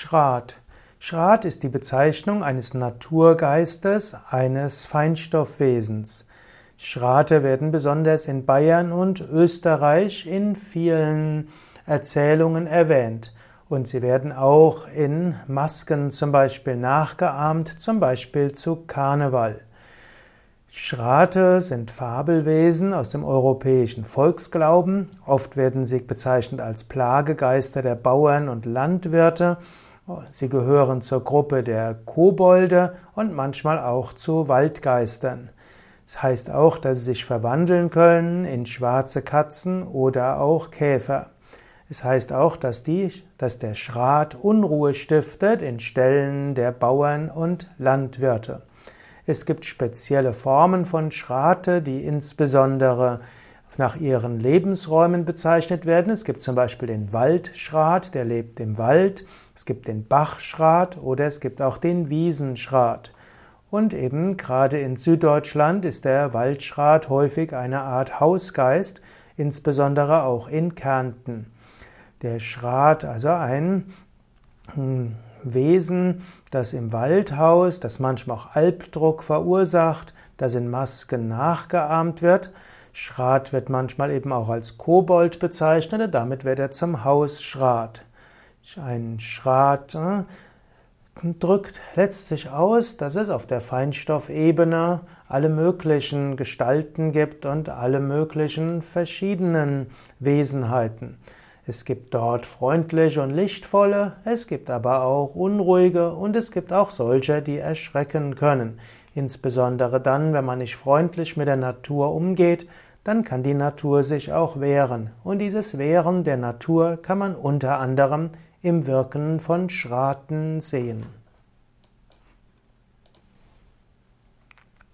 Schrat. Schrat ist die Bezeichnung eines Naturgeistes, eines Feinstoffwesens. Schrate werden besonders in Bayern und Österreich in vielen Erzählungen erwähnt. Und sie werden auch in Masken zum Beispiel nachgeahmt, zum Beispiel zu Karneval. Schrate sind Fabelwesen aus dem europäischen Volksglauben. Oft werden sie bezeichnet als Plagegeister der Bauern und Landwirte. Sie gehören zur Gruppe der Kobolde und manchmal auch zu Waldgeistern. Das heißt auch, dass sie sich verwandeln können in schwarze Katzen oder auch Käfer. Es heißt auch, dass, die, dass der Schrat Unruhe stiftet in Stellen der Bauern und Landwirte. Es gibt spezielle Formen von Schrate, die insbesondere nach ihren Lebensräumen bezeichnet werden. Es gibt zum Beispiel den Waldschrat, der lebt im Wald. Es gibt den Bachschrat oder es gibt auch den Wiesenschrat. Und eben gerade in Süddeutschland ist der Waldschrat häufig eine Art Hausgeist, insbesondere auch in Kärnten. Der Schrat, also ein hm, Wesen, das im Wald haust, das manchmal auch Albdruck verursacht, das in Masken nachgeahmt wird. Schrat wird manchmal eben auch als Kobold bezeichnet, damit wird er zum Hausschrat. Ein Schrat äh, drückt letztlich aus, dass es auf der Feinstoffebene alle möglichen Gestalten gibt und alle möglichen verschiedenen Wesenheiten. Es gibt dort freundliche und lichtvolle, es gibt aber auch unruhige und es gibt auch solche, die erschrecken können. Insbesondere dann, wenn man nicht freundlich mit der Natur umgeht, dann kann die Natur sich auch wehren. Und dieses Wehren der Natur kann man unter anderem im Wirken von Schraten sehen.